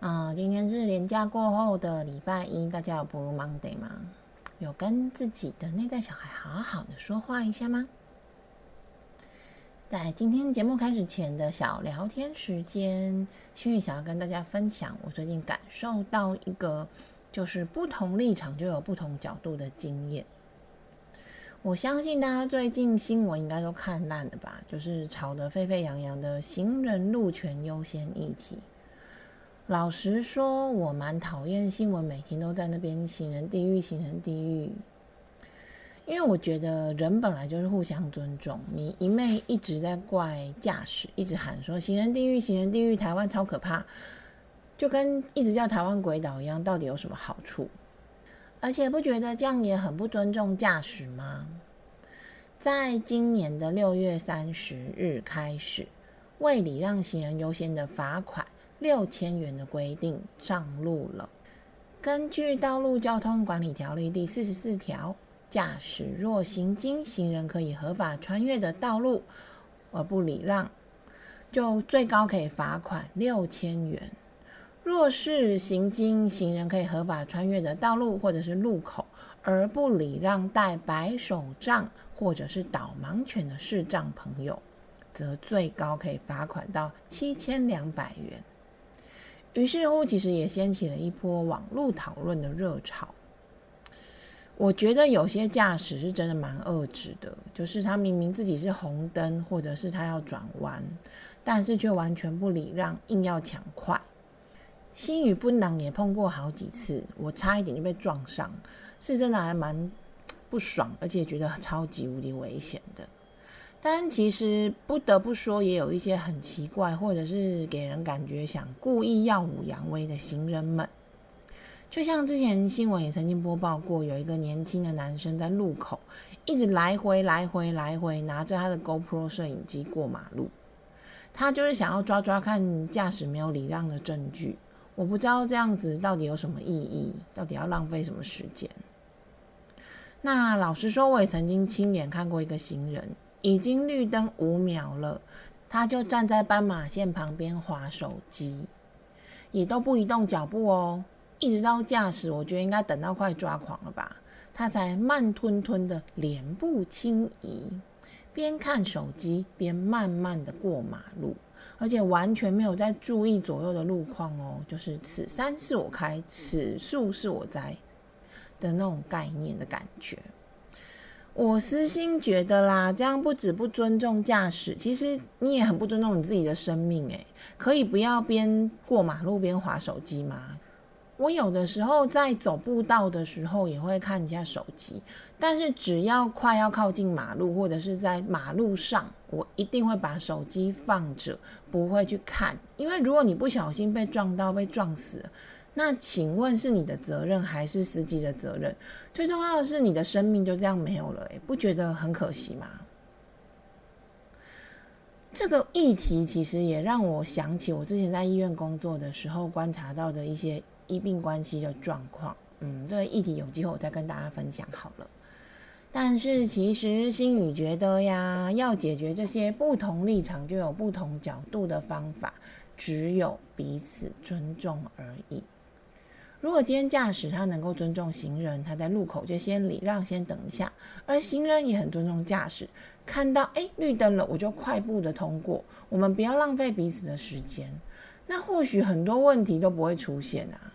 啊、今天是连假过后的礼拜一，大家有 Blue Monday 吗？有跟自己的内在小孩好好的说话一下吗？在今天节目开始前的小聊天时间，心宇想要跟大家分享我最近感受到一个，就是不同立场就有不同角度的经验。我相信大家最近新闻应该都看烂了吧，就是吵得沸沸扬扬的行人路权优先议题。老实说，我蛮讨厌新闻每天都在那边行人地狱，行人地狱。因为我觉得人本来就是互相尊重，你一昧一直在怪驾驶，一直喊说行人地狱，行人地狱，台湾超可怕，就跟一直叫台湾鬼岛一样，到底有什么好处？而且不觉得这样也很不尊重驾驶吗？在今年的六月三十日开始，为礼让行人优先的罚款六千元的规定上路了。根据《道路交通管理条例》第四十四条，驾驶若行经行人可以合法穿越的道路而不礼让，就最高可以罚款六千元。若是行经行人可以合法穿越的道路或者是路口，而不礼让带白手杖或者是导盲犬的视障朋友，则最高可以罚款到七千两百元。于是乎，其实也掀起了一波网络讨论的热潮。我觉得有些驾驶是真的蛮恶质的，就是他明明自己是红灯，或者是他要转弯，但是却完全不礼让，硬要抢快。心语不能也碰过好几次，我差一点就被撞上，是真的还蛮不爽，而且觉得超级无敌危险的。但其实不得不说，也有一些很奇怪，或者是给人感觉想故意耀武扬威的行人们。就像之前新闻也曾经播报过，有一个年轻的男生在路口一直来回来回来回拿着他的 GoPro 摄影机过马路，他就是想要抓抓看驾驶没有礼让的证据。我不知道这样子到底有什么意义，到底要浪费什么时间？那老实说，我也曾经亲眼看过一个行人，已经绿灯五秒了，他就站在斑马线旁边划手机，也都不移动脚步哦。一直到驾驶，我觉得应该等到快抓狂了吧，他才慢吞吞的脸部轻移，边看手机边慢慢的过马路，而且完全没有在注意左右的路况哦，就是此山是我开，此树是我栽的那种概念的感觉。我私心觉得啦，这样不止不尊重驾驶，其实你也很不尊重你自己的生命诶，可以不要边过马路边划手机吗？我有的时候在走步道的时候也会看一下手机，但是只要快要靠近马路或者是在马路上，我一定会把手机放着，不会去看。因为如果你不小心被撞到、被撞死，那请问是你的责任还是司机的责任？最重要的是你的生命就这样没有了，诶，不觉得很可惜吗？这个议题其实也让我想起我之前在医院工作的时候观察到的一些。医病关系的状况，嗯，这个议题有机会我再跟大家分享好了。但是其实心宇觉得呀，要解决这些不同立场就有不同角度的方法，只有彼此尊重而已。如果今天驾驶他能够尊重行人，他在路口就先礼让，先等一下，而行人也很尊重驾驶，看到诶绿灯了，我就快步的通过，我们不要浪费彼此的时间，那或许很多问题都不会出现啊。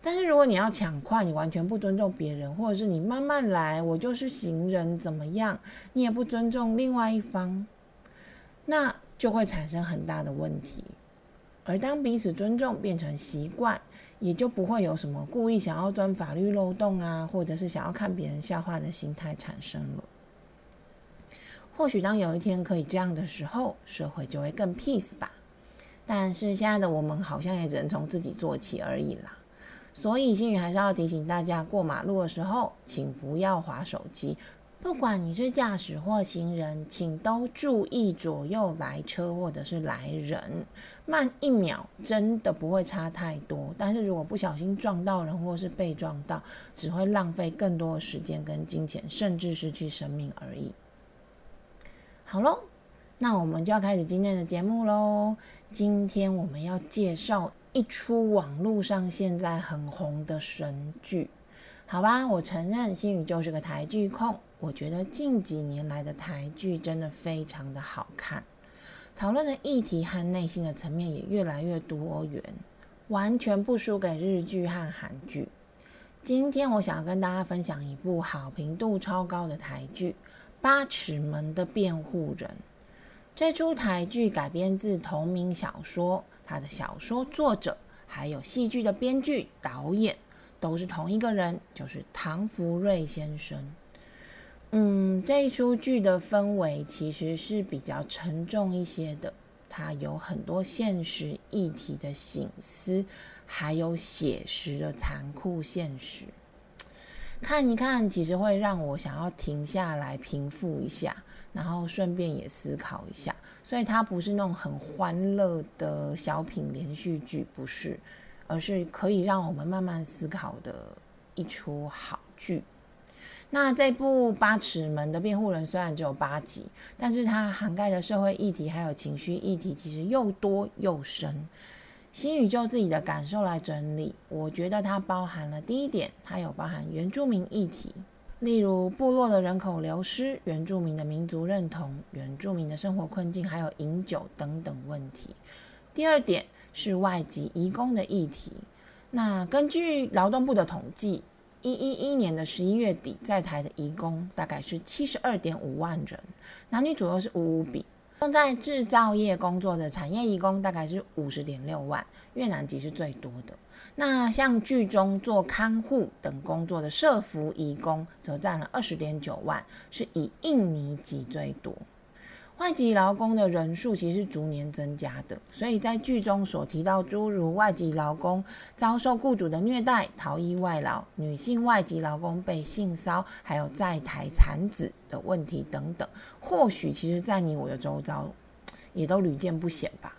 但是如果你要抢快，你完全不尊重别人，或者是你慢慢来，我就是行人怎么样，你也不尊重另外一方，那就会产生很大的问题。而当彼此尊重变成习惯，也就不会有什么故意想要钻法律漏洞啊，或者是想要看别人笑话的心态产生了。或许当有一天可以这样的时候，社会就会更 peace 吧。但是现在的我们好像也只能从自己做起而已啦。所以星宇还是要提醒大家，过马路的时候，请不要划手机。不管你是驾驶或行人，请都注意左右来车或者是来人，慢一秒真的不会差太多。但是如果不小心撞到人或是被撞到，只会浪费更多的时间跟金钱，甚至失去生命而已。好喽，那我们就要开始今天的节目喽。今天我们要介绍一出网络上现在很红的神剧。好吧，我承认心宇就是个台剧控。我觉得近几年来的台剧真的非常的好看，讨论的议题和内心的层面也越来越多元，完全不输给日剧和韩剧。今天我想要跟大家分享一部好评度超高的台剧《八尺门的辩护人》。这出台剧改编自同名小说，它的小说作者还有戏剧的编剧、导演。都是同一个人，就是唐福瑞先生。嗯，这一出剧的氛围其实是比较沉重一些的，它有很多现实议题的醒思，还有写实的残酷现实。看一看，其实会让我想要停下来平复一下，然后顺便也思考一下。所以它不是那种很欢乐的小品连续剧，不是。而是可以让我们慢慢思考的一出好剧。那这部《八尺门的辩护人》虽然只有八集，但是它涵盖的社会议题还有情绪议题其实又多又深。新宇就自己的感受来整理，我觉得它包含了第一点，它有包含原住民议题，例如部落的人口流失、原住民的民族认同、原住民的生活困境，还有饮酒等等问题。第二点。是外籍移工的议题。那根据劳动部的统计，一一一年的十一月底，在台的移工大概是七十二点五万人，男女左右是五五比。用在制造业工作的产业移工大概是五十点六万，越南籍是最多的。那像剧中做看护等工作的社服移工，则占了二十点九万，是以印尼籍最多。外籍劳工的人数其实是逐年增加的，所以在剧中所提到诸如外籍劳工遭受雇主的虐待、逃逸外劳、女性外籍劳工被性骚还有在台产子的问题等等，或许其实在你我的周遭也都屡见不鲜吧。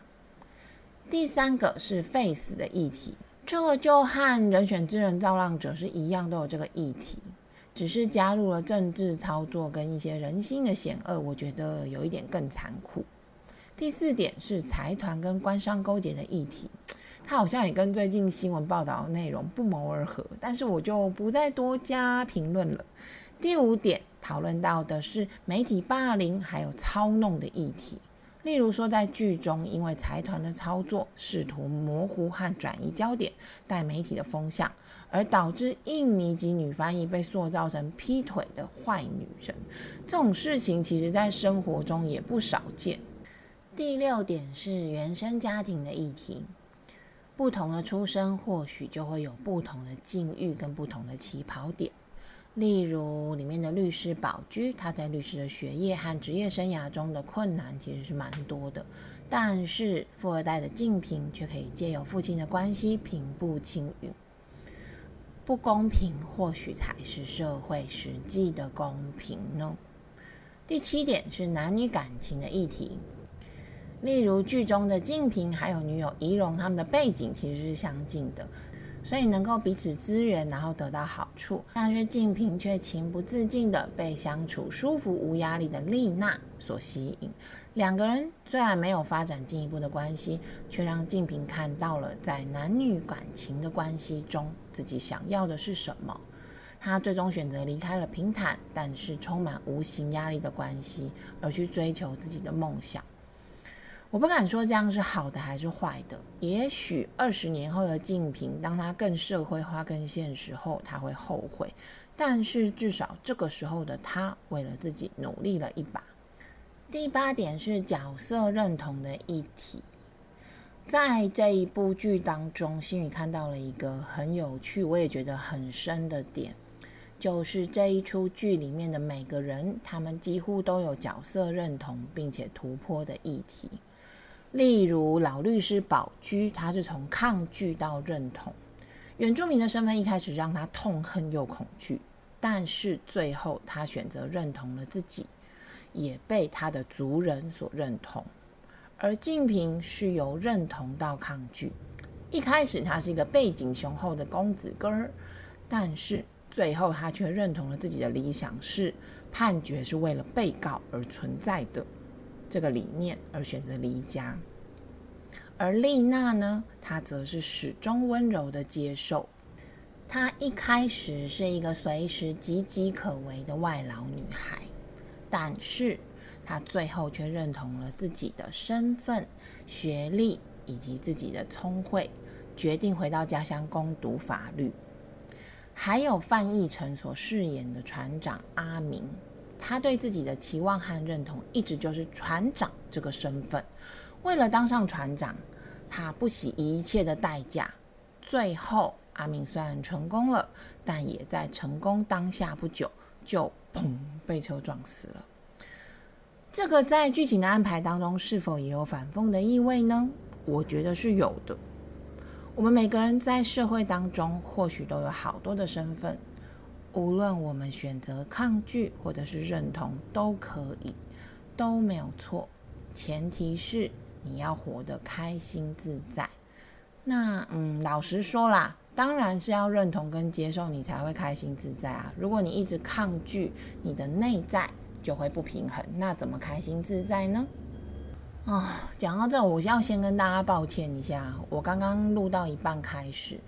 第三个是 face 的议题，这个就和人选之人造浪者是一样，都有这个议题。只是加入了政治操作跟一些人心的险恶，我觉得有一点更残酷。第四点是财团跟官商勾结的议题，它好像也跟最近新闻报道的内容不谋而合，但是我就不再多加评论了。第五点讨论到的是媒体霸凌还有操弄的议题。例如说，在剧中，因为财团的操作试图模糊和转移焦点，带媒体的风向，而导致印尼籍女翻译被塑造成劈腿的坏女人，这种事情其实在生活中也不少见。第六点是原生家庭的议题，不同的出身或许就会有不同的境遇跟不同的起跑点。例如，里面的律师宝驹，他在律师的学业和职业生涯中的困难其实是蛮多的。但是，富二代的静平却可以借由父亲的关系平步青云。不公平，或许才是社会实际的公平呢。第七点是男女感情的议题，例如剧中的静平还有女友仪容，他们的背景其实是相近的。所以能够彼此支援，然后得到好处。但是静平却情不自禁的被相处舒服、无压力的丽娜所吸引。两个人虽然没有发展进一步的关系，却让静平看到了在男女感情的关系中，自己想要的是什么。他最终选择离开了平坦但是充满无形压力的关系，而去追求自己的梦想。我不敢说这样是好的还是坏的。也许二十年后的静平，当他更社会化、更现实后，他会后悔。但是至少这个时候的他，为了自己努力了一把。第八点是角色认同的议题。在这一部剧当中，心宇看到了一个很有趣，我也觉得很深的点，就是这一出剧里面的每个人，他们几乎都有角色认同并且突破的议题。例如老律师宝驹，他是从抗拒到认同；原住民的身份一开始让他痛恨又恐惧，但是最后他选择认同了自己，也被他的族人所认同。而静平是由认同到抗拒，一开始他是一个背景雄厚的公子哥儿，但是最后他却认同了自己的理想是判决是为了被告而存在的这个理念，而选择离家。而丽娜呢，她则是始终温柔的接受。她一开始是一个随时岌岌可危的外劳女孩，但是他最后却认同了自己的身份、学历以及自己的聪慧，决定回到家乡攻读法律。还有范逸臣所饰演的船长阿明，他对自己的期望和认同一直就是船长这个身份。为了当上船长。他不惜一切的代价，最后阿明虽然成功了，但也在成功当下不久就砰被车撞死了。这个在剧情的安排当中是否也有反讽的意味呢？我觉得是有的。我们每个人在社会当中或许都有好多的身份，无论我们选择抗拒或者是认同都可以，都没有错，前提是。你要活得开心自在，那嗯，老实说啦，当然是要认同跟接受，你才会开心自在啊。如果你一直抗拒，你的内在就会不平衡，那怎么开心自在呢？啊，讲到这，我要先跟大家抱歉一下，我刚刚录到一半开始，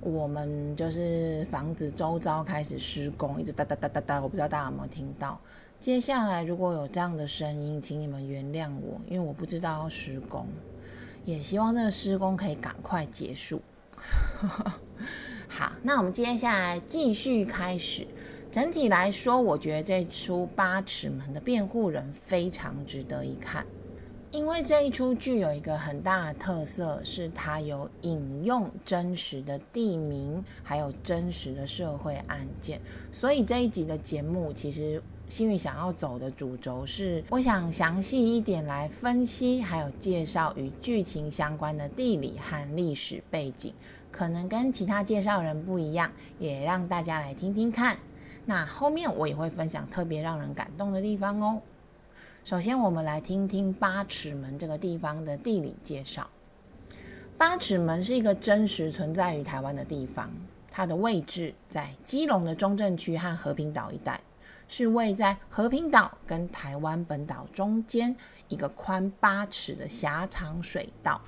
我们就是房子周遭开始施工，一直哒哒哒哒哒，我不知道大家有没有听到。接下来如果有这样的声音，请你们原谅我，因为我不知道要施工，也希望这个施工可以赶快结束。好，那我们接下来继续开始。整体来说，我觉得这出《八尺门的辩护人》非常值得一看，因为这一出剧有一个很大的特色，是它有引用真实的地名，还有真实的社会案件，所以这一集的节目其实。幸运想要走的主轴是，我想详细一点来分析，还有介绍与剧情相关的地理和历史背景，可能跟其他介绍人不一样，也让大家来听听看。那后面我也会分享特别让人感动的地方哦。首先，我们来听听八尺门这个地方的地理介绍。八尺门是一个真实存在于台湾的地方，它的位置在基隆的中正区和和平岛一带。是位在和平岛跟台湾本岛中间一个宽八尺的狭长水道，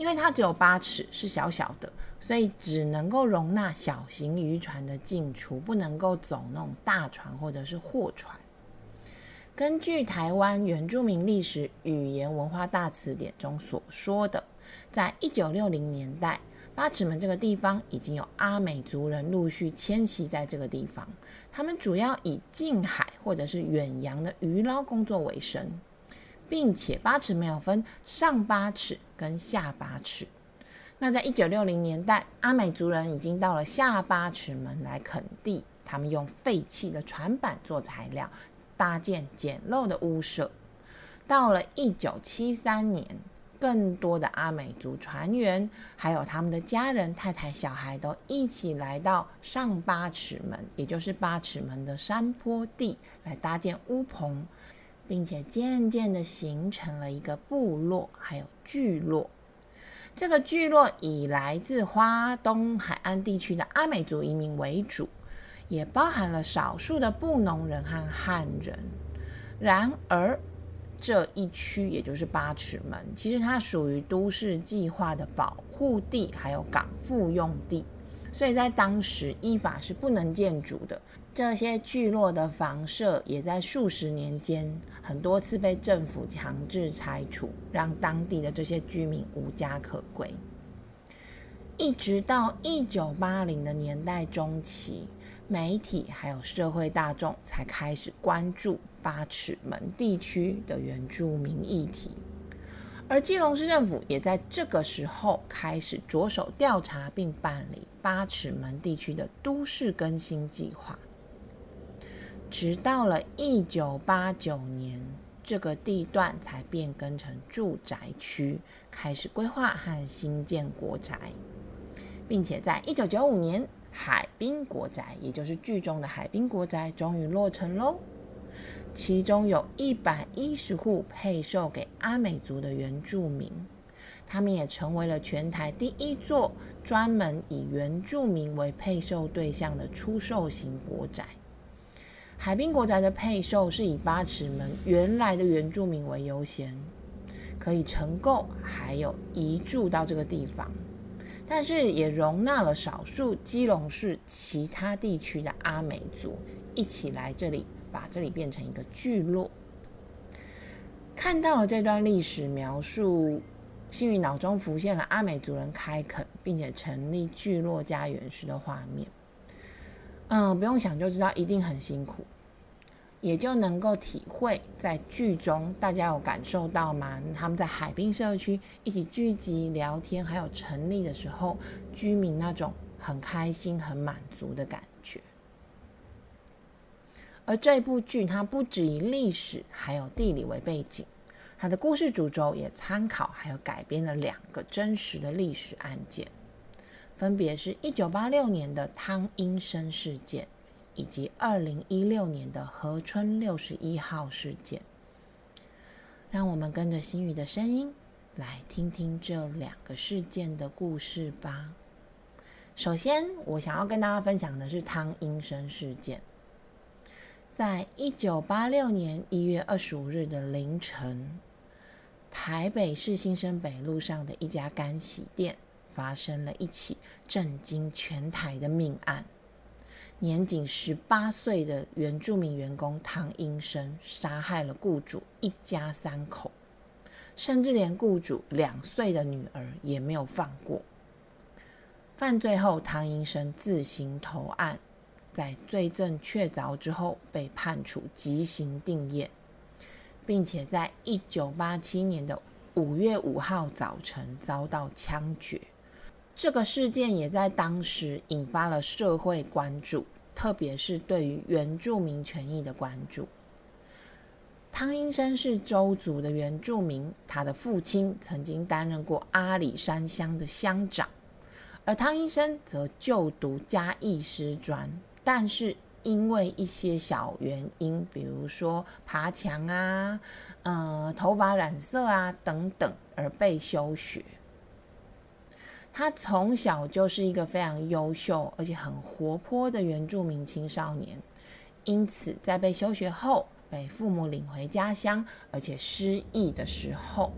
因为它只有八尺，是小小的，所以只能够容纳小型渔船的进出，不能够走那种大船或者是货船。根据台湾原住民历史语言文化大词典中所说的，在一九六零年代。八尺门这个地方已经有阿美族人陆续迁徙在这个地方，他们主要以近海或者是远洋的渔捞工作为生，并且八尺没有分上八尺跟下八尺。那在一九六零年代，阿美族人已经到了下八尺门来垦地，他们用废弃的船板做材料，搭建简陋的屋舍。到了一九七三年。更多的阿美族船员，还有他们的家人、太太、小孩，都一起来到上八尺门，也就是八尺门的山坡地，来搭建屋棚，并且渐渐的形成了一个部落，还有聚落。这个聚落以来自花东海岸地区的阿美族移民为主，也包含了少数的布农人和汉人。然而，这一区也就是八尺门，其实它属于都市计划的保护地，还有港复用地，所以在当时依法是不能建筑的。这些聚落的房舍也在数十年间很多次被政府强制拆除，让当地的这些居民无家可归。一直到一九八零的年代中期。媒体还有社会大众才开始关注八尺门地区的原住民议题，而基隆市政府也在这个时候开始着手调查并办理八尺门地区的都市更新计划。直到了一九八九年，这个地段才变更成住宅区，开始规划和新建国宅。并且在一九九五年，海滨国宅，也就是剧中的海滨国宅，终于落成喽。其中有一百一十户配售给阿美族的原住民，他们也成为了全台第一座专门以原住民为配售对象的出售型国宅。海滨国宅的配售是以八尺门原来的原住民为优先，可以承购，还有移住到这个地方，但是也容纳了少数基隆市其他地区的阿美族一起来这里。把这里变成一个聚落，看到了这段历史描述，幸运脑中浮现了阿美族人开垦并且成立聚落家园时的画面。嗯，不用想就知道一定很辛苦，也就能够体会在剧中大家有感受到吗？他们在海滨社区一起聚集聊天，还有成立的时候，居民那种很开心、很满足的感觉。而这部剧，它不只以历史还有地理为背景，它的故事主轴也参考还有改编了两个真实的历史案件，分别是一九八六年的汤英生事件，以及二零一六年的河村六十一号事件。让我们跟着心宇的声音来听听这两个事件的故事吧。首先，我想要跟大家分享的是汤英生事件。在一九八六年一月二十五日的凌晨，台北市新生北路上的一家干洗店发生了一起震惊全台的命案。年仅十八岁的原住民员工唐英生杀害了雇主一家三口，甚至连雇主两岁的女儿也没有放过。犯罪后，唐英生自行投案。在罪证确凿之后，被判处极刑定谳，并且在一九八七年的五月五号早晨遭到枪决。这个事件也在当时引发了社会关注，特别是对于原住民权益的关注。汤英生是周族的原住民，他的父亲曾经担任过阿里山乡的乡长，而汤英生则就读嘉义师专。但是因为一些小原因，比如说爬墙啊、呃头发染色啊等等，而被休学。他从小就是一个非常优秀而且很活泼的原住民青少年，因此在被休学后，被父母领回家乡，而且失忆的时候，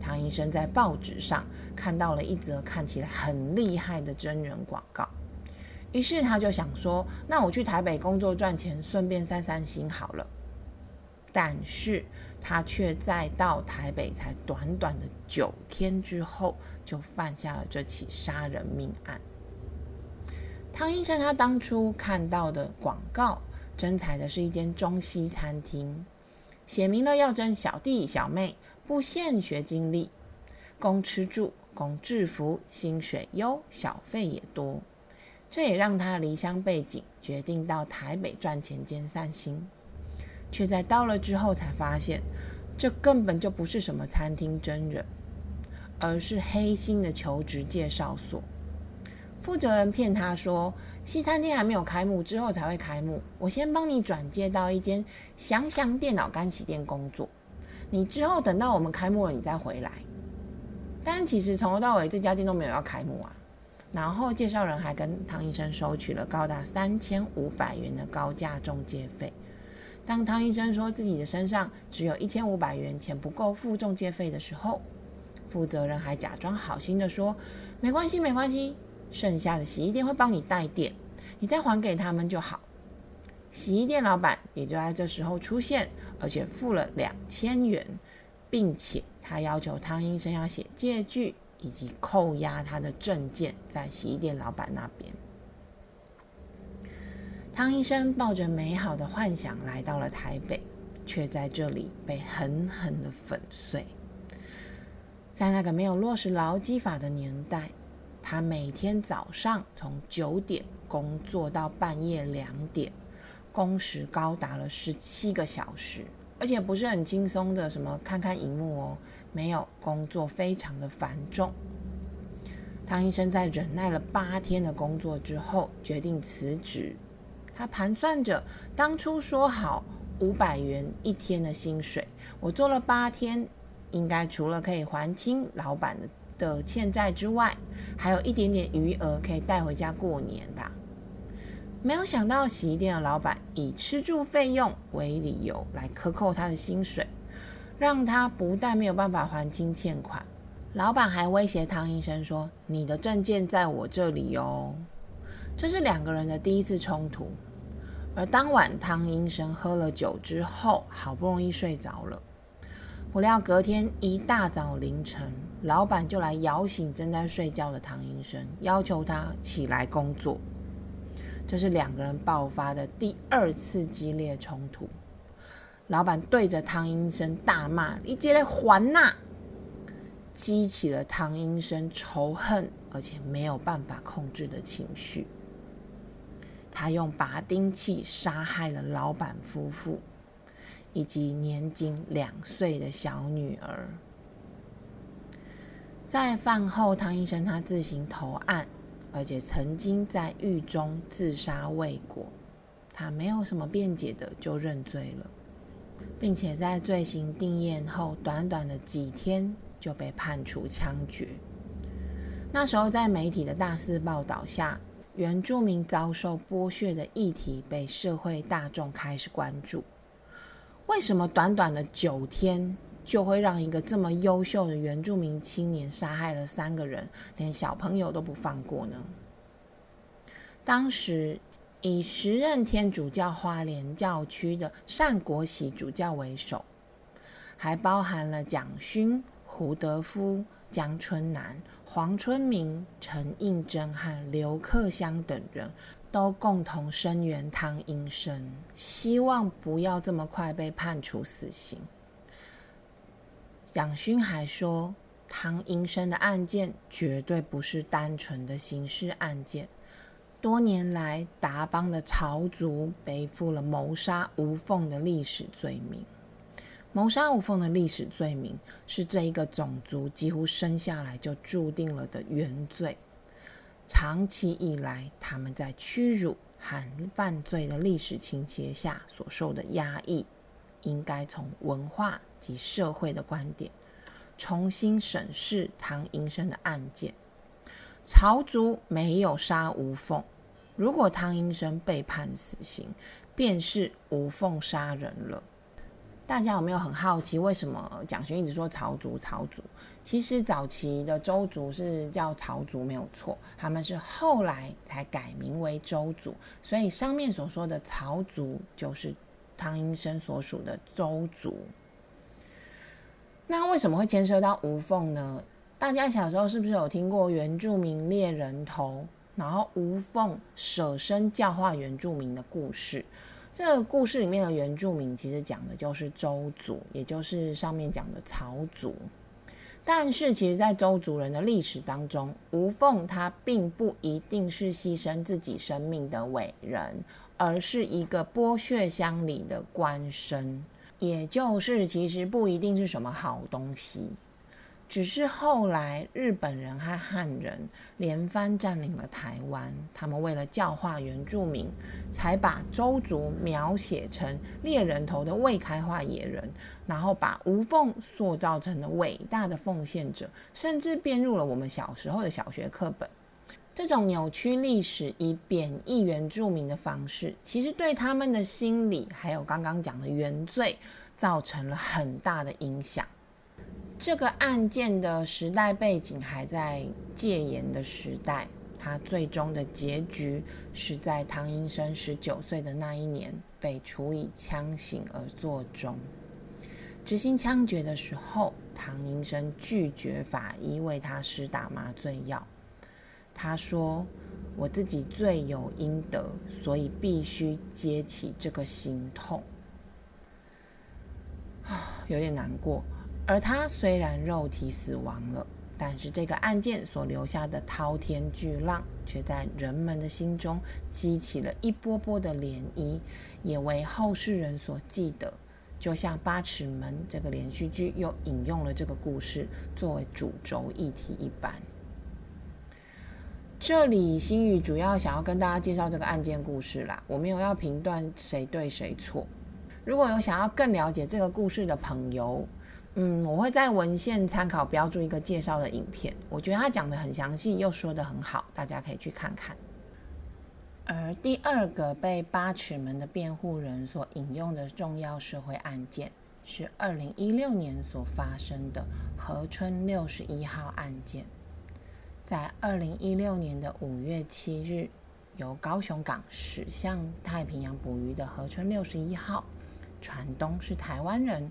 唐医生在报纸上看到了一则看起来很厉害的真人广告。于是他就想说：“那我去台北工作赚钱，顺便散散心好了。”但是他却在到台北才短短的九天之后，就犯下了这起杀人命案。汤医生他当初看到的广告，征采的是一间中西餐厅，写明了要征小弟小妹，不限学经历，供吃住，供制服，薪水优，小费也多。这也让他离乡背井，决定到台北赚钱兼散心，却在到了之后才发现，这根本就不是什么餐厅真人，而是黑心的求职介绍所。负责人骗他说，西餐厅还没有开幕，之后才会开幕，我先帮你转接到一间祥祥电脑干洗店工作，你之后等到我们开幕了，你再回来。但其实从头到尾这家店都没有要开幕啊。然后介绍人还跟汤医生收取了高达三千五百元的高价中介费。当汤医生说自己的身上只有一千五百元钱不够付中介费的时候，负责人还假装好心的说：“没关系，没关系，剩下的洗衣店会帮你带电，你再还给他们就好。”洗衣店老板也就在这时候出现，而且付了两千元，并且他要求汤医生要写借据。以及扣押他的证件在洗衣店老板那边。汤医生抱着美好的幻想来到了台北，却在这里被狠狠的粉碎。在那个没有落实劳基法的年代，他每天早上从九点工作到半夜两点，工时高达了十七个小时。而且不是很轻松的，什么看看荧幕哦，没有工作，非常的繁重。汤医生在忍耐了八天的工作之后，决定辞职。他盘算着，当初说好五百元一天的薪水，我做了八天，应该除了可以还清老板的的欠债之外，还有一点点余额可以带回家过年吧。没有想到，洗衣店的老板以吃住费用为理由来克扣他的薪水，让他不但没有办法还清欠款。老板还威胁汤医生说：“你的证件在我这里哦。”这是两个人的第一次冲突。而当晚，汤医生喝了酒之后，好不容易睡着了。不料隔天一大早凌晨，老板就来摇醒正在睡觉的汤医生，要求他起来工作。这是两个人爆发的第二次激烈冲突。老板对着汤医生大骂：“你接来还呐！”激起了汤医生仇恨而且没有办法控制的情绪，他用拔钉器杀害了老板夫妇以及年仅两岁的小女儿。在饭后，汤医生他自行投案，而且曾经在狱中自杀未果，他没有什么辩解的就认罪了，并且在罪行定验后短短的几天。就被判处枪决。那时候，在媒体的大肆报道下，原住民遭受剥削的议题被社会大众开始关注。为什么短短的九天就会让一个这么优秀的原住民青年杀害了三个人，连小朋友都不放过呢？当时以时任天主教花莲教区的单国喜主教为首，还包含了蒋勋。胡德夫、江春南、黄春明、陈应真和刘克香等人都共同声援汤英生，希望不要这么快被判处死刑。蒋勋还说，汤英生的案件绝对不是单纯的刑事案件，多年来达邦的朝族背负了谋杀无缝的历史罪名。谋杀无缝的历史罪名是这一个种族几乎生下来就注定了的原罪。长期以来，他们在屈辱和犯罪的历史情节下所受的压抑，应该从文化及社会的观点重新审视唐英生的案件。朝族没有杀无缝，如果汤英生被判死刑，便是无缝杀人了。大家有没有很好奇，为什么蒋勋一直说朝族？朝族其实早期的周族是叫朝族，没有错。他们是后来才改名为周族，所以上面所说的朝族就是汤阴生所属的周族。那为什么会牵涉到吴凤呢？大家小时候是不是有听过原住民猎人头，然后吴凤舍身教化原住民的故事？这故事里面的原住民其实讲的就是周族，也就是上面讲的曹族。但是，其实，在周族人的历史当中，吴凤他并不一定是牺牲自己生命的伟人，而是一个剥削乡里的官绅，也就是其实不一定是什么好东西。只是后来日本人和汉人连番占领了台湾，他们为了教化原住民，才把周族描写成猎人头的未开化野人，然后把吴凤塑造成了伟大的奉献者，甚至编入了我们小时候的小学课本。这种扭曲历史以贬义原住民的方式，其实对他们的心理还有刚刚讲的原罪，造成了很大的影响。这个案件的时代背景还在戒严的时代，他最终的结局是在唐英生十九岁的那一年被处以枪刑而作终。执行枪决的时候，唐英生拒绝法医为他施打麻醉药，他说：“我自己罪有应得，所以必须接起这个心痛。”，有点难过。而他虽然肉体死亡了，但是这个案件所留下的滔天巨浪，却在人们的心中激起了一波波的涟漪，也为后世人所记得。就像《八尺门》这个连续剧又引用了这个故事作为主轴议题一般。这里新宇主要想要跟大家介绍这个案件故事啦，我没有要评断谁对谁错。如果有想要更了解这个故事的朋友，嗯，我会在文献参考标注一个介绍的影片，我觉得他讲的很详细，又说的很好，大家可以去看看。而第二个被八尺门的辩护人所引用的重要社会案件，是二零一六年所发生的河村六十一号案件。在二零一六年的五月七日，由高雄港驶向太平洋捕鱼的河村六十一号船东是台湾人，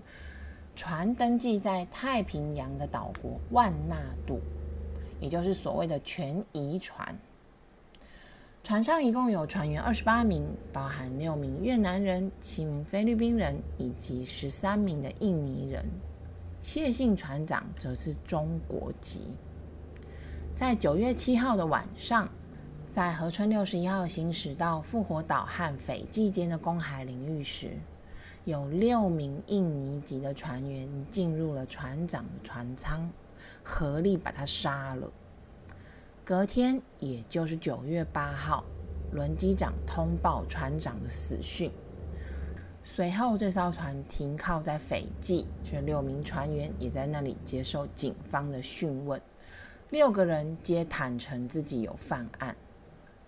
船登记在太平洋的岛国万纳度，也就是所谓的全遗船。船上一共有船员二十八名，包含六名越南人、七名菲律宾人以及十三名的印尼人。谢姓船长则是中国籍。在九月七号的晚上，在河村六十一号行驶到复活岛和斐济间的公海领域时，有六名印尼籍的船员进入了船长的船舱，合力把他杀了。隔天，也就是九月八号，轮机长通报船长的死讯。随后，这艘船停靠在斐济，这六名船员也在那里接受警方的讯问。六个人皆坦诚自己有犯案，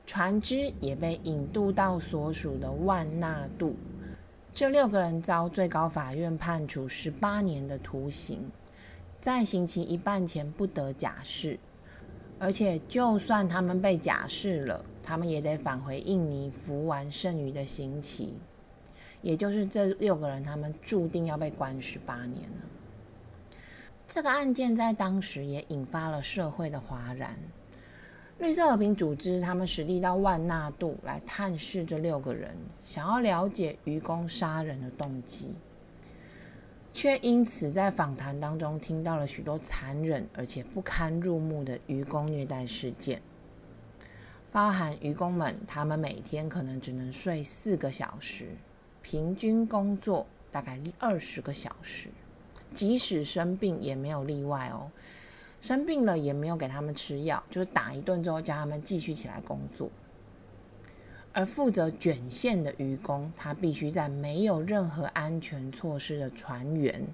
船只也被引渡到所属的万纳度。这六个人遭最高法院判处十八年的徒刑，在刑期一半前不得假释，而且就算他们被假释了，他们也得返回印尼服完剩余的刑期。也就是这六个人，他们注定要被关十八年了。这个案件在当时也引发了社会的哗然。绿色和平组织他们实地到万纳度来探视这六个人，想要了解愚公杀人的动机，却因此在访谈当中听到了许多残忍而且不堪入目的愚公虐待事件，包含愚公们他们每天可能只能睡四个小时，平均工作大概二十个小时。即使生病也没有例外哦，生病了也没有给他们吃药，就是打一顿之后叫他们继续起来工作。而负责卷线的渔工，他必须在没有任何安全措施的船员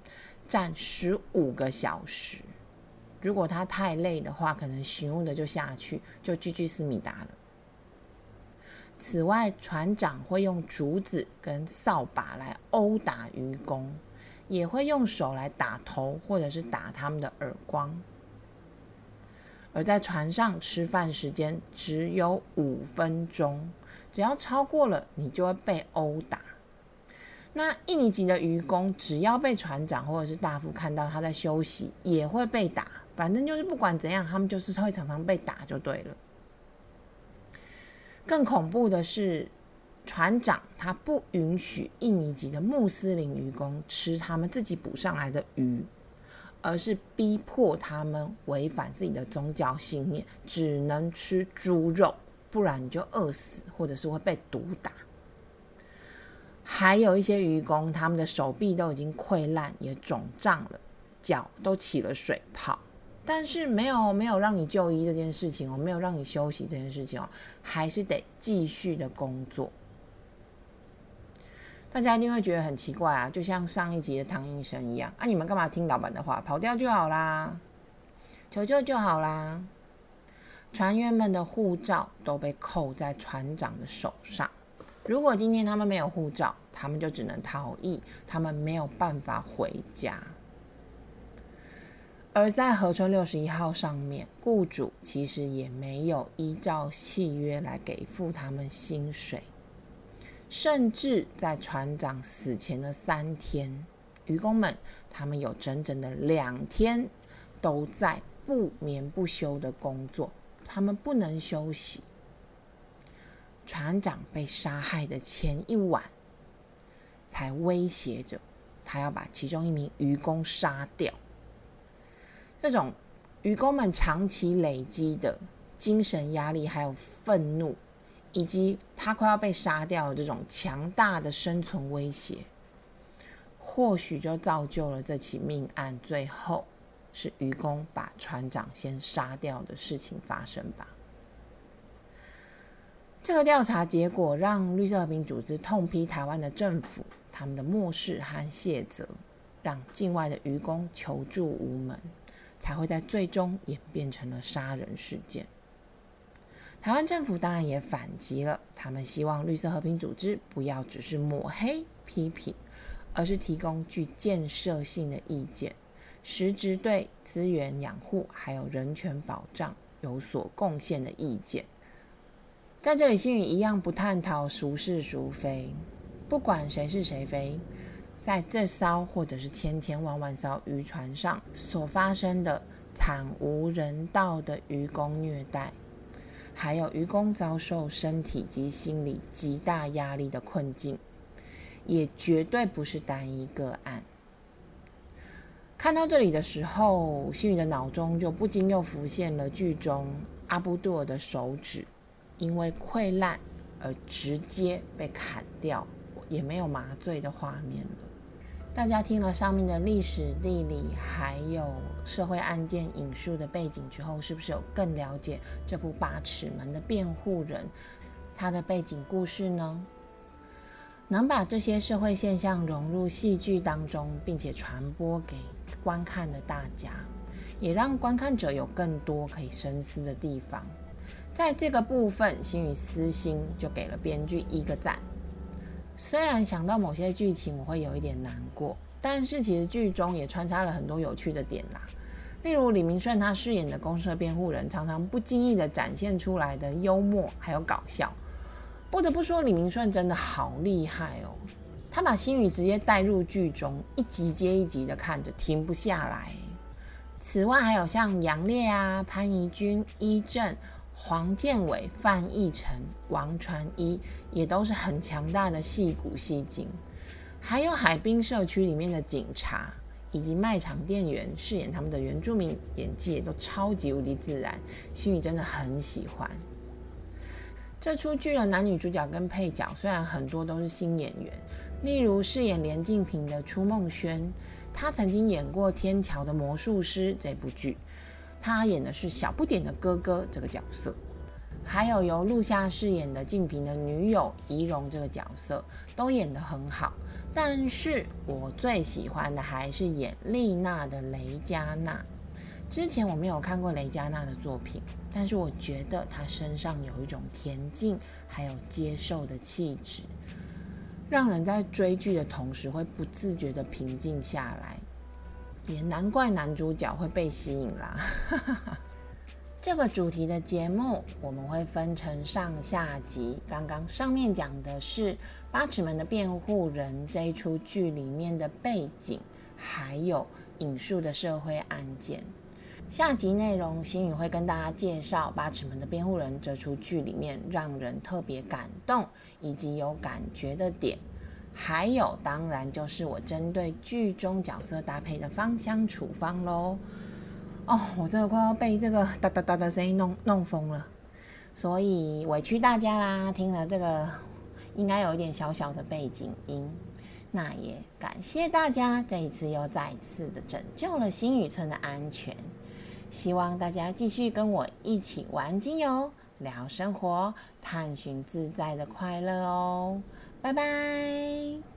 站十五个小时。如果他太累的话，可能醒悟的就下去，就继续思密达了。此外，船长会用竹子跟扫把来殴打渔工。也会用手来打头，或者是打他们的耳光。而在船上吃饭时间只有五分钟，只要超过了，你就会被殴打。那印尼籍的渔工，只要被船长或者是大副看到他在休息，也会被打。反正就是不管怎样，他们就是会常常被打就对了。更恐怖的是。船长他不允许印尼籍的穆斯林渔工吃他们自己捕上来的鱼，而是逼迫他们违反自己的宗教信念，只能吃猪肉，不然你就饿死，或者是会被毒打。还有一些愚公，他们的手臂都已经溃烂，也肿胀了，脚都起了水泡，但是没有没有让你就医这件事情哦，没有让你休息这件事情哦，还是得继续的工作。大家一定会觉得很奇怪啊，就像上一集的唐医生一样啊！你们干嘛听老板的话，跑掉就好啦，求救就好啦。船员们的护照都被扣在船长的手上，如果今天他们没有护照，他们就只能逃逸，他们没有办法回家。而在河村六十一号上面，雇主其实也没有依照契约来给付他们薪水。甚至在船长死前的三天，渔工们他们有整整的两天都在不眠不休的工作，他们不能休息。船长被杀害的前一晚，才威胁着他要把其中一名渔工杀掉。这种渔工们长期累积的精神压力还有愤怒。以及他快要被杀掉的这种强大的生存威胁，或许就造就了这起命案最后是渔工把船长先杀掉的事情发生吧。这个调查结果让绿色和平组织痛批台湾的政府，他们的漠视和卸责，让境外的渔工求助无门，才会在最终演变成了杀人事件。台湾政府当然也反击了，他们希望绿色和平组织不要只是抹黑批评，而是提供具建设性的意见，实质对资源养护还有人权保障有所贡献的意见。在这里，心语一样不探讨孰是孰非，不管谁是谁非，在这艘或者是千千万万艘渔船上所发生的惨无人道的渔工虐待。还有愚公遭受身体及心理极大压力的困境，也绝对不是单一个案。看到这里的时候，心宇的脑中就不禁又浮现了剧中阿布杜尔的手指因为溃烂而直接被砍掉，也没有麻醉的画面了。大家听了上面的历史、地理还有社会案件引述的背景之后，是不是有更了解这部《八尺门的辩护人》他的背景故事呢？能把这些社会现象融入戏剧当中，并且传播给观看的大家，也让观看者有更多可以深思的地方。在这个部分，心与私心就给了编剧一个赞。虽然想到某些剧情我会有一点难过，但是其实剧中也穿插了很多有趣的点啦。例如李明顺他饰演的公社辩护人，常常不经意的展现出来的幽默还有搞笑。不得不说，李明顺真的好厉害哦，他把心宇直接带入剧中，一集接一集的看着，停不下来。此外，还有像杨烈啊、潘怡君、伊正。黄建伟、范逸臣、王传一也都是很强大的戏骨戏精，还有海滨社区里面的警察以及卖场店员饰演他们的原住民，演技也都超级无敌自然，心宇真的很喜欢。这出剧的男女主角跟配角虽然很多都是新演员，例如饰演连静平的初梦轩，他曾经演过《天桥的魔术师》这部剧。他演的是小不点的哥哥这个角色，还有由陆夏饰演的静平的女友怡蓉这个角色都演得很好。但是我最喜欢的还是演丽娜的雷佳娜。之前我没有看过雷佳娜的作品，但是我觉得她身上有一种恬静还有接受的气质，让人在追剧的同时会不自觉的平静下来。也难怪男主角会被吸引啦。哈哈哈这个主题的节目我们会分成上下集。刚刚上面讲的是《八尺门的辩护人》这一出剧里面的背景，还有引述的社会案件。下集内容，新宇会跟大家介绍《八尺门的辩护人》这出剧里面让人特别感动以及有感觉的点。还有，当然就是我针对剧中角色搭配的芳香处方喽。哦，我真的快要被这个哒哒哒的声音弄弄疯了，所以委屈大家啦。听了这个，应该有一点小小的背景音。那也感谢大家这一次又再次的拯救了新宇村的安全。希望大家继续跟我一起玩精油、聊生活、探寻自在的快乐哦。拜拜。